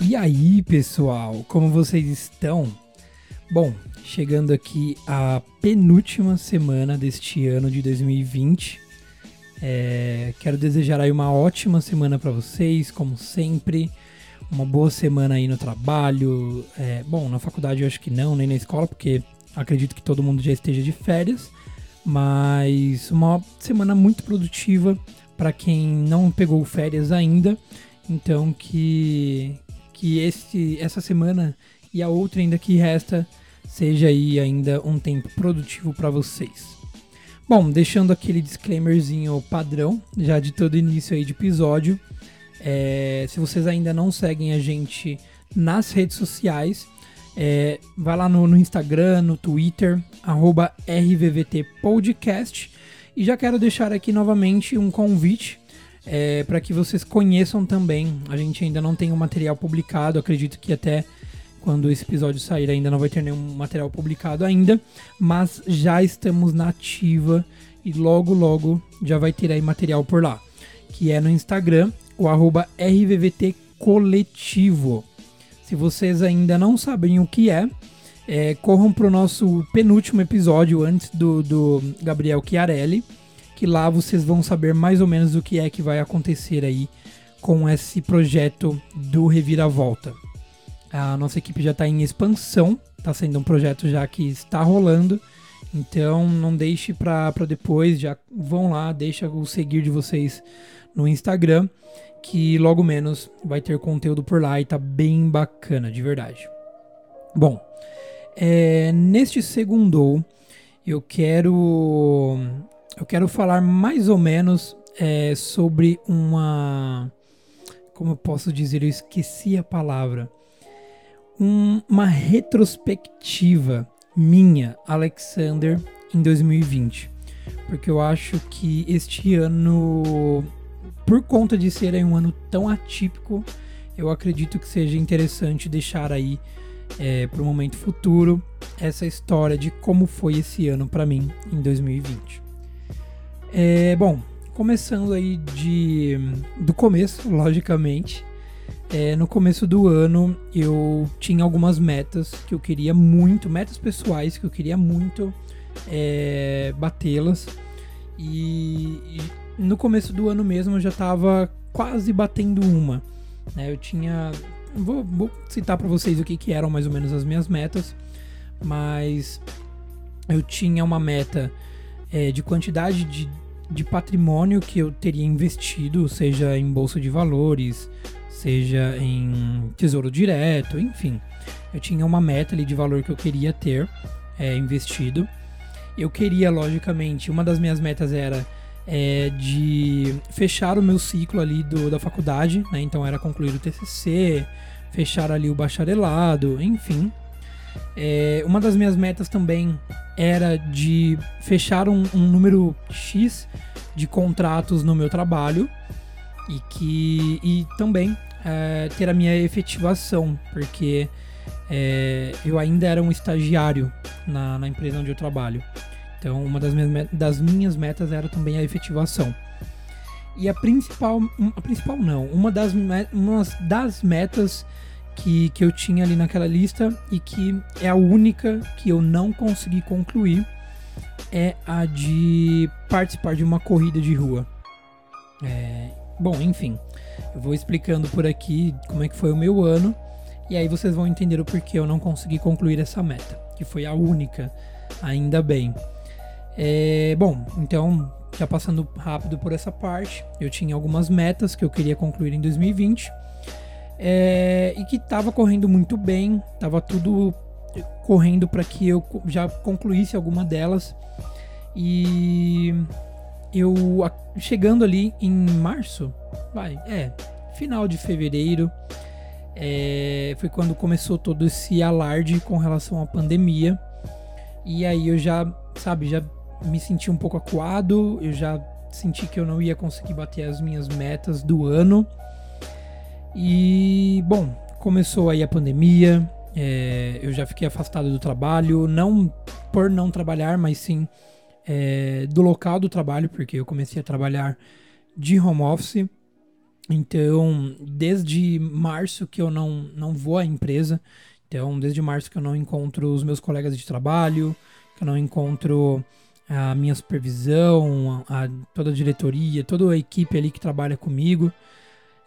E aí, pessoal, como vocês estão? Bom, chegando aqui a penúltima semana deste ano de 2020. É, quero desejar aí uma ótima semana para vocês, como sempre. Uma boa semana aí no trabalho. É, bom, na faculdade eu acho que não, nem na escola, porque acredito que todo mundo já esteja de férias. Mas uma semana muito produtiva para quem não pegou férias ainda. Então que que esse, essa semana e a outra ainda que resta seja aí ainda um tempo produtivo para vocês. Bom, deixando aquele disclaimerzinho padrão já de todo início aí de episódio. É, se vocês ainda não seguem a gente nas redes sociais, é, vai lá no, no Instagram, no Twitter, arroba RVVT Podcast. E já quero deixar aqui novamente um convite é, para que vocês conheçam também. A gente ainda não tem um material publicado, acredito que até quando esse episódio sair ainda não vai ter nenhum material publicado ainda, mas já estamos na ativa e logo logo já vai ter aí material por lá, que é no Instagram, o arroba RVVT Coletivo. Se vocês ainda não sabem o que é, é corram para o nosso penúltimo episódio antes do, do Gabriel Chiarelli, que lá vocês vão saber mais ou menos o que é que vai acontecer aí com esse projeto do Reviravolta. A nossa equipe já está em expansão, está sendo um projeto já que está rolando, então não deixe para depois, já vão lá, deixa o seguir de vocês no Instagram, que logo menos vai ter conteúdo por lá e tá bem bacana, de verdade. Bom, é, neste segundo eu quero eu quero falar mais ou menos é, sobre uma. Como eu posso dizer? Eu esqueci a palavra. Um- uma retrospectiva minha, Alexander, em 2020. Porque eu acho que este ano, por conta de ser um ano tão atípico, eu acredito que seja interessante deixar aí para o momento futuro essa história de como foi esse ano para mim em 2020. É, bom, começando aí de, do começo, logicamente. É, no começo do ano eu tinha algumas metas que eu queria muito, metas pessoais que eu queria muito é, batê-las. E no começo do ano mesmo eu já estava quase batendo uma. né? eu tinha. Vou, vou citar para vocês o que, que eram mais ou menos as minhas metas, mas eu tinha uma meta é, de quantidade de, de patrimônio que eu teria investido, seja em bolsa de valores, seja em tesouro direto, enfim. Eu tinha uma meta ali de valor que eu queria ter é, investido. Eu queria, logicamente, uma das minhas metas era é, de fechar o meu ciclo ali do, da faculdade, né? Então era concluir o TCC, fechar ali o bacharelado, enfim. É, uma das minhas metas também era de fechar um, um número X de contratos no meu trabalho e que e também é, ter a minha efetivação, porque é, eu ainda era um estagiário na, na empresa onde eu trabalho. Então, uma das minhas, das minhas metas era também a efetivação. E a principal, a principal não, uma das, uma das metas que, que eu tinha ali naquela lista e que é a única que eu não consegui concluir é a de participar de uma corrida de rua. É, bom, enfim, eu vou explicando por aqui como é que foi o meu ano e aí vocês vão entender o porquê eu não consegui concluir essa meta, que foi a única, ainda bem. É, bom, então, já passando rápido por essa parte, eu tinha algumas metas que eu queria concluir em 2020 é, e que estava correndo muito bem, estava tudo correndo para que eu já concluísse alguma delas. E eu chegando ali em março, vai, é, final de fevereiro, é, foi quando começou todo esse alarde com relação à pandemia. E aí eu já, sabe, já me senti um pouco acuado, eu já senti que eu não ia conseguir bater as minhas metas do ano. E, bom, começou aí a pandemia, é, eu já fiquei afastado do trabalho, não por não trabalhar, mas sim é, do local do trabalho, porque eu comecei a trabalhar de home office. Então, desde março que eu não, não vou à empresa, então, desde março que eu não encontro os meus colegas de trabalho, que eu não encontro a minha supervisão, a, a, toda a diretoria, toda a equipe ali que trabalha comigo.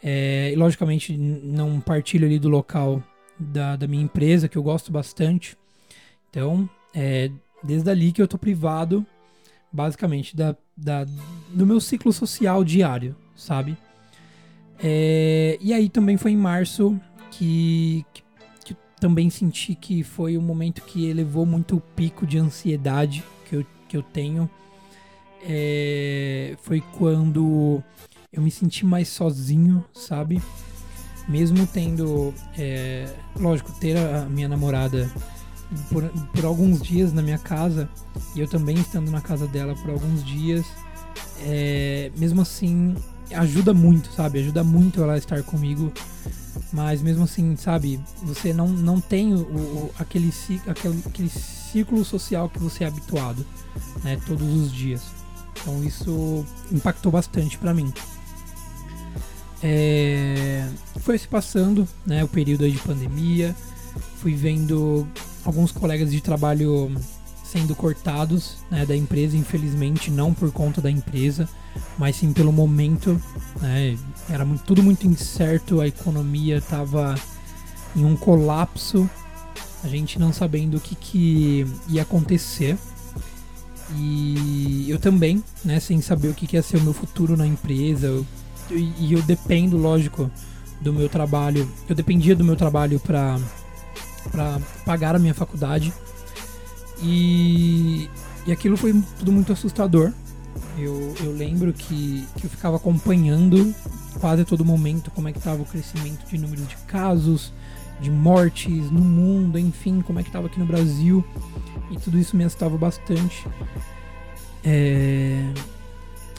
É, e logicamente não partilho ali do local da, da minha empresa, que eu gosto bastante. Então, é desde ali que eu tô privado, basicamente, da, da, do meu ciclo social diário, sabe? É, e aí também foi em março que, que, que, também senti que foi um momento que elevou muito o pico de ansiedade que eu, tenho. É, foi quando eu me senti mais sozinho, sabe? Mesmo tendo, é, lógico, ter a minha namorada por, por alguns dias na minha casa e eu também estando na casa dela por alguns dias, é, mesmo assim ajuda muito, sabe? Ajuda muito ela estar comigo. Mas mesmo assim, sabe? Você não, não tem o, o aquele, aquele, aquele círculo social que você é habituado, né? Todos os dias. Então isso impactou bastante para mim. É, foi se passando, né, o período de pandemia, fui vendo alguns colegas de trabalho sendo cortados né, da empresa, infelizmente não por conta da empresa, mas sim pelo momento. Né, era muito, tudo muito incerto, a economia estava em um colapso, a gente não sabendo o que, que ia acontecer. E eu também, né, sem saber o que, que ia ser o meu futuro na empresa, eu e eu dependo, lógico, do meu trabalho. Eu dependia do meu trabalho para para pagar a minha faculdade. E, e aquilo foi tudo muito assustador. Eu, eu lembro que, que eu ficava acompanhando quase a todo momento como é que estava o crescimento de número de casos, de mortes no mundo, enfim, como é que estava aqui no Brasil. E tudo isso me assustava bastante. É,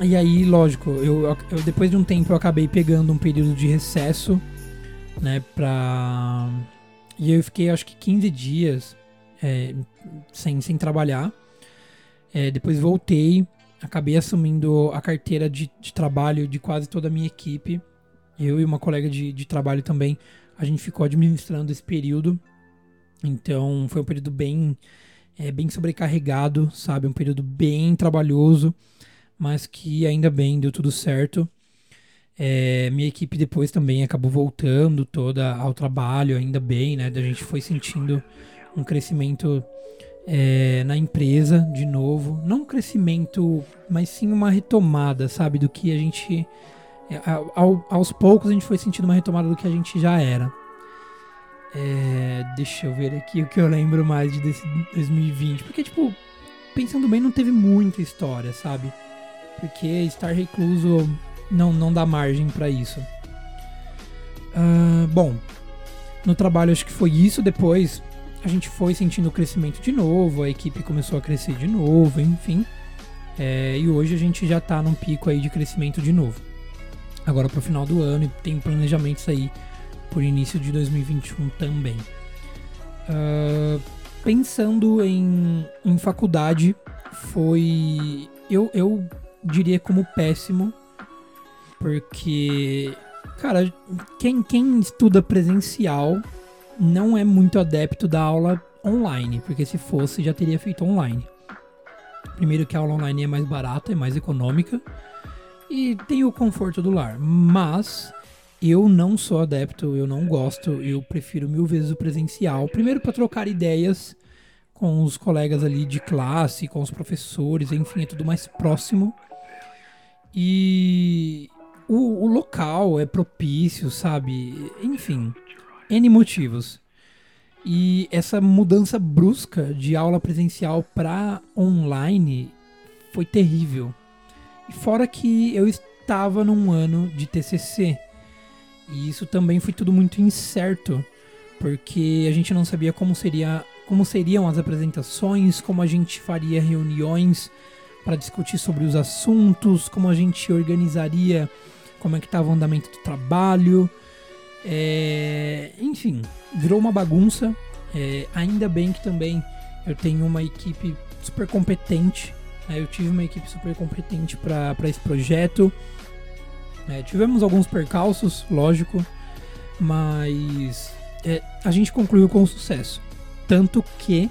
e aí, lógico, eu, eu, depois de um tempo eu acabei pegando um período de recesso, né, pra... E eu fiquei, acho que 15 dias é, sem, sem trabalhar. É, depois voltei, acabei assumindo a carteira de, de, trabalho de quase toda a minha equipe. Eu e uma colega de, de trabalho também, a gente ficou administrando esse período. Então, foi um período bem, é, bem sobrecarregado, sabe? Um período bem trabalhoso mas que ainda bem deu tudo certo. É, minha equipe depois também acabou voltando toda ao trabalho, ainda bem, né? A gente foi sentindo um crescimento é, na empresa de novo. Não um crescimento, mas sim uma retomada, sabe? Do que a gente. É, ao, aos poucos a gente foi sentindo uma retomada do que a gente já era. É, deixa eu ver aqui o que eu lembro mais de desse 2020. Porque, tipo, pensando bem, não teve muita história, sabe? porque estar recluso não, não dá margem para isso. Uh, bom, no trabalho acho que foi isso. Depois a gente foi sentindo o crescimento de novo, a equipe começou a crescer de novo, enfim. É, e hoje a gente já está num pico aí de crescimento de novo. Agora para o final do ano e tem planejamentos aí por início de 2021 também. Uh, pensando em, em faculdade, foi. Eu, eu diria como péssimo, porque, cara, quem, quem estuda presencial não é muito adepto da aula online, porque se fosse já teria feito online. Primeiro que a aula online é mais barata, é mais econômica e tem o conforto do lar, mas eu não sou adepto, eu não gosto, eu prefiro mil vezes o presencial. Primeiro para trocar ideias com os colegas ali de classe, com os professores, enfim, é tudo mais próximo. E o, o local é propício, sabe? Enfim, N motivos. E essa mudança brusca de aula presencial para online foi terrível. E fora que eu estava num ano de TCC. E isso também foi tudo muito incerto, porque a gente não sabia como seria como seriam as apresentações, como a gente faria reuniões para discutir sobre os assuntos, como a gente organizaria, como é que estava o andamento do trabalho. É, enfim, virou uma bagunça. É, ainda bem que também eu tenho uma equipe super competente. né? eu tive uma equipe super competente para esse projeto. É, tivemos alguns percalços, lógico, mas é, a gente concluiu com sucesso. Tanto que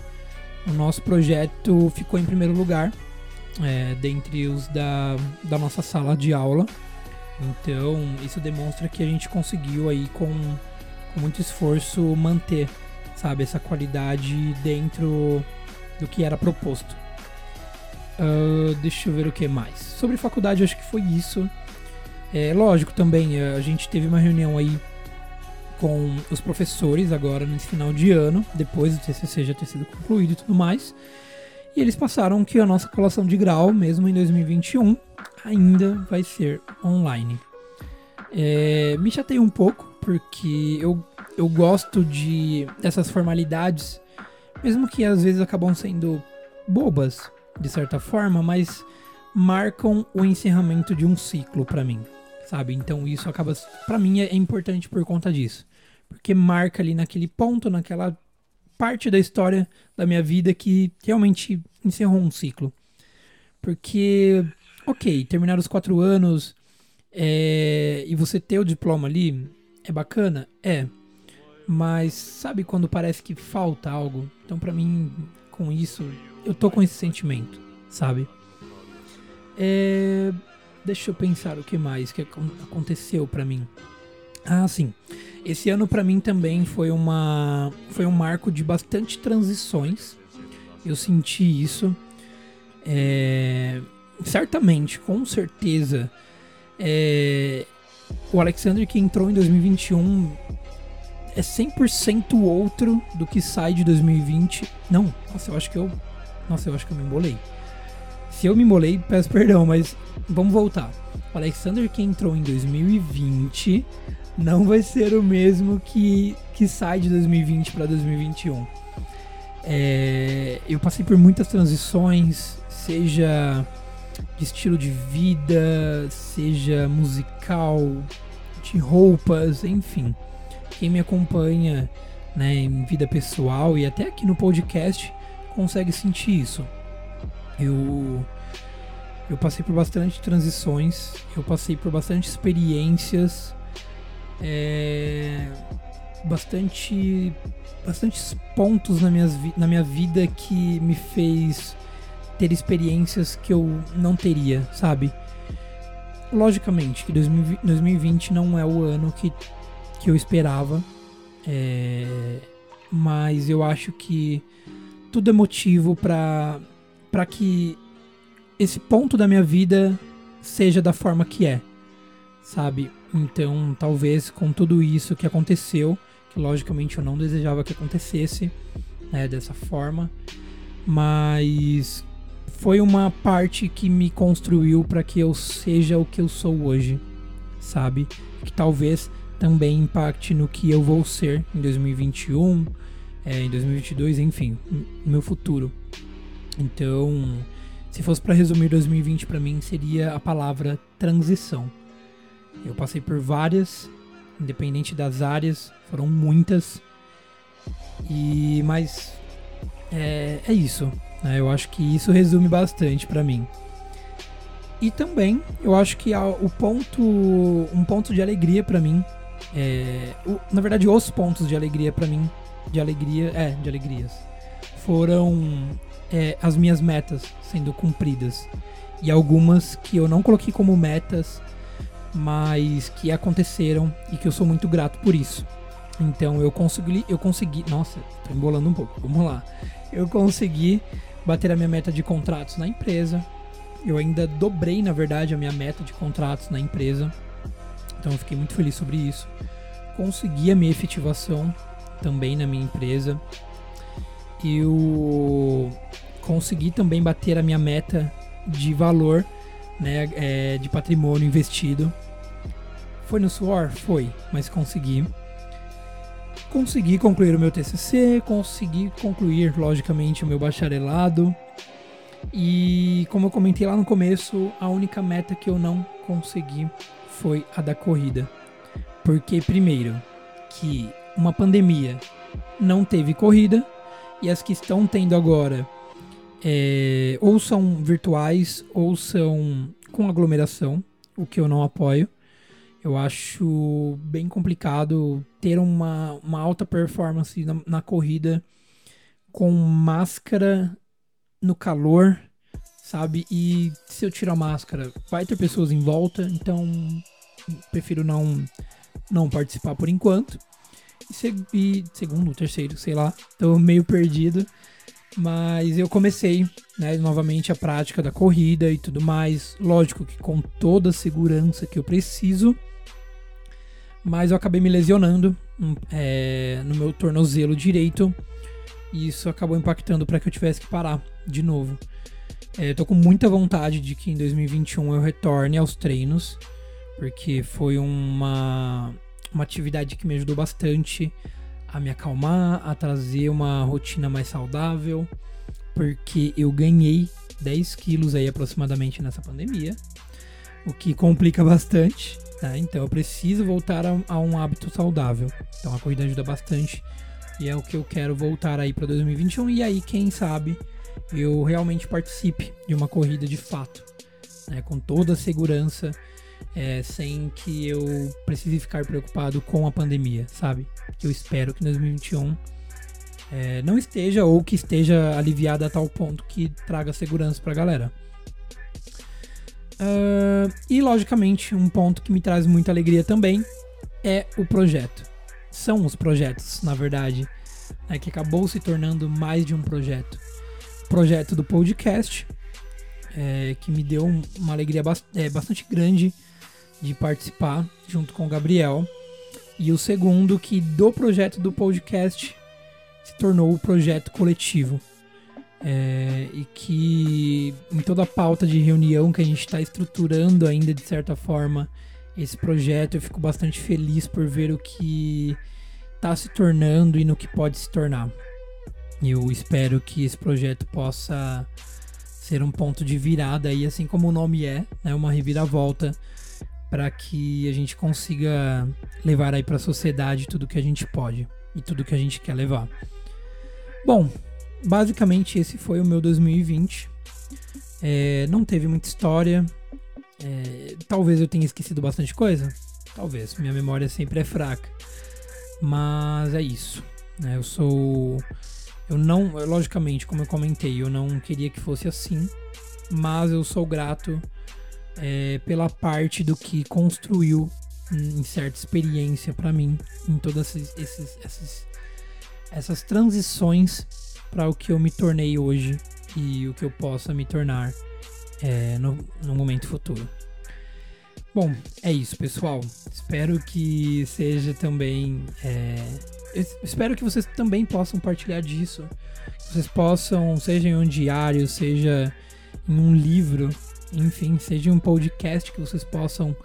o nosso projeto ficou em primeiro lugar é, dentre os da, da nossa sala de aula. Então, isso demonstra que a gente conseguiu aí com, com muito esforço manter, sabe, essa qualidade dentro do que era proposto. Ah, deixa eu ver o que mais. Sobre faculdade, acho que foi isso. É lógico também, a gente teve uma reunião aí com os professores agora nesse final de ano, depois do TCC já ter sido concluído e tudo mais. E eles passaram que a nossa colação de grau, mesmo em 2021, ainda vai ser online. É, me chatei um pouco, porque eu, eu gosto de dessas formalidades, mesmo que às vezes acabam sendo bobas, de certa forma, mas marcam o encerramento de um ciclo pra mim, sabe? Então isso acaba, Pra mim é importante por conta disso, porque marca ali naquele ponto, naquela parte da história da minha vida que realmente encerrou um ciclo. Porque, ok, terminar os quatro anos é, e você ter o diploma ali é bacana? É. Mas sabe quando parece que falta algo? Então, pra mim, com isso, eu tô com esse sentimento, sabe? É, deixa eu pensar o que mais que acon- aconteceu pra mim. Ah, sim. Esse ano pra mim também foi uma foi um marco de bastante transições. Eu senti isso. É, certamente, com certeza, é, o Alexander que entrou em 2021 é 100% outro do que sai de 2020. Não, nossa, eu acho que eu nossa, eu acho que eu me embolei. Se eu me embolei, peço perdão, mas vamos voltar. O Alexander que entrou em 2020 não vai ser o mesmo que, que sai de 2020 para 2021. É, eu passei por muitas transições, seja de estilo de vida, seja musical, de roupas, enfim. Quem me acompanha né, em vida pessoal e até aqui no podcast consegue sentir isso. Eu eu passei por bastante transições, eu passei por bastante experiências, é, bastante bastantes pontos na, na minha vida que me fez ter experiências que eu não teria, sabe? Logicamente que 2020 2020 não é o ano que, que eu esperava, é, mas eu acho que tudo é motivo para que esse ponto da minha vida seja da forma que é, sabe? Então, talvez com tudo isso que aconteceu, que logicamente eu não desejava que acontecesse, né, dessa forma, mas foi uma parte que me construiu para que eu seja o que eu sou hoje, sabe? Que talvez também impacte no que eu vou ser em 2021, é, em 2022, enfim, no meu futuro. Então, se fosse para resumir 2020 para mim, seria a palavra transição. Eu passei por várias, independente das áreas, foram muitas. E mas é, é isso. né? Eu acho que isso resume bastante para mim. E também eu acho que o ponto, um ponto de alegria para mim, é, o- na verdade os pontos de alegria para mim, de alegria, é, de alegrias, foram é, as minhas metas sendo cumpridas e algumas que eu não coloquei como metas, mas que aconteceram e que eu sou muito grato por isso. Então eu consegui, eu consegui, nossa, tô embolando um pouco. Vamos lá. Eu consegui bater a minha meta de contratos na empresa. Eu ainda dobrei, na verdade, a minha meta de contratos na empresa. Então eu fiquei muito feliz sobre isso. Consegui a minha efetivação também na minha empresa. Eu consegui também bater a minha meta de valor, né, é, de patrimônio investido. Foi no suor? Foi, mas consegui. Consegui concluir o meu TCC, consegui concluir, logicamente, o meu bacharelado. E como eu comentei lá no começo, a única meta que eu não consegui foi a da corrida. Porque, primeiro, que uma pandemia não teve corrida e as que estão tendo agora é, ou são virtuais ou são com aglomeração, o que eu não apoio. Eu acho bem complicado ter uma, uma alta performance na, na corrida com máscara no calor, sabe? E se eu tirar a máscara, vai ter pessoas em volta, então prefiro não não participar por enquanto. E, seg e segundo, terceiro, sei lá, tô meio perdido. Mas eu comecei, né, novamente a prática da corrida e tudo mais. Lógico que com toda a segurança que eu preciso. Mas eu acabei me lesionando hum, é, no meu tornozelo direito. E isso acabou impactando para que eu tivesse que parar de novo. É, eu tô com muita vontade de que em 2021 eu retorne aos treinos. Porque foi uma, uma atividade que me ajudou bastante a me acalmar, a trazer uma rotina mais saudável, porque eu ganhei 10 quilos aí aproximadamente nessa pandemia, o que complica bastante, tá? Então eu preciso voltar a, a um hábito saudável. Então a corrida ajuda bastante e é o que eu quero voltar aí para 2021 e aí quem sabe eu realmente participe de uma corrida de fato, né? Com toda a segurança é, sem que eu precise ficar preocupado com a pandemia, sabe? Eu espero que 2021 é, não esteja ou que esteja aliviada a tal ponto que traga segurança pra galera. Uh, e logicamente, um ponto que me traz muita alegria também é o projeto. São os projetos, na verdade, né, que acabou se tornando mais de um projeto. O projeto do podcast, é, que me deu uma alegria é, bastante grande de participar junto com o Gabriel. E o segundo, que do projeto do podcast se tornou o projeto coletivo. É, e que em toda a pauta de reunião que a gente está estruturando ainda de certa forma esse projeto, eu fico bastante feliz por ver o que está se tornando e no que pode se tornar. Eu espero que esse projeto possa ser um ponto de virada aí, assim como o nome é, né, uma reviravolta para que a gente consiga levar aí para a sociedade tudo que a gente pode e tudo que a gente quer levar. Bom, basicamente esse foi o meu 2020. É, não teve muita história. É, talvez eu tenha esquecido bastante coisa. Talvez. Minha memória sempre é fraca. Mas é isso. Né? Eu sou. Eu não. Logicamente, como eu comentei, eu não queria que fosse assim. Mas eu sou grato é, pela parte do que construiu em certa experiência para mim em todas esses, esses, esses essas transições para o que eu me tornei hoje e o que eu possa me tornar é, no, no momento futuro. Bom, é isso, pessoal. Espero que seja também. É, espero que vocês também possam partilhar disso. Que vocês possam, seja em um diário, seja em um livro, enfim, seja um podcast que vocês possam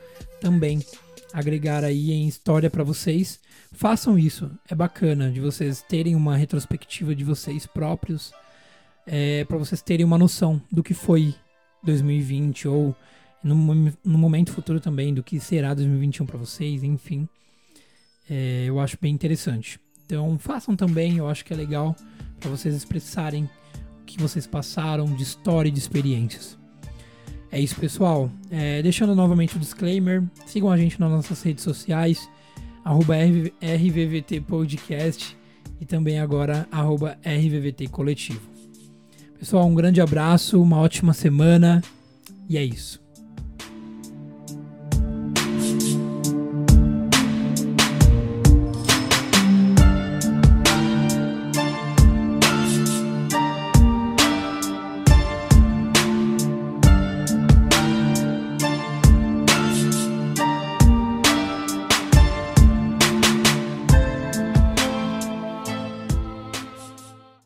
também agregar aí em história para vocês. Façam isso, é bacana de vocês terem uma retrospectiva de vocês próprios, é, para vocês terem uma noção do que foi 2020 ou no, no momento futuro também do que será 2021 para vocês, enfim. É, eu acho bem interessante. Então façam também, eu acho que é legal para vocês expressarem o que vocês passaram de história e de experiências. É isso, pessoal. É, deixando novamente o disclaimer, sigam a gente nas nossas redes sociais, arroba RVVT Podcast e também agora arroba RVVT Coletivo. Pessoal, um grande abraço, uma ótima semana e é isso.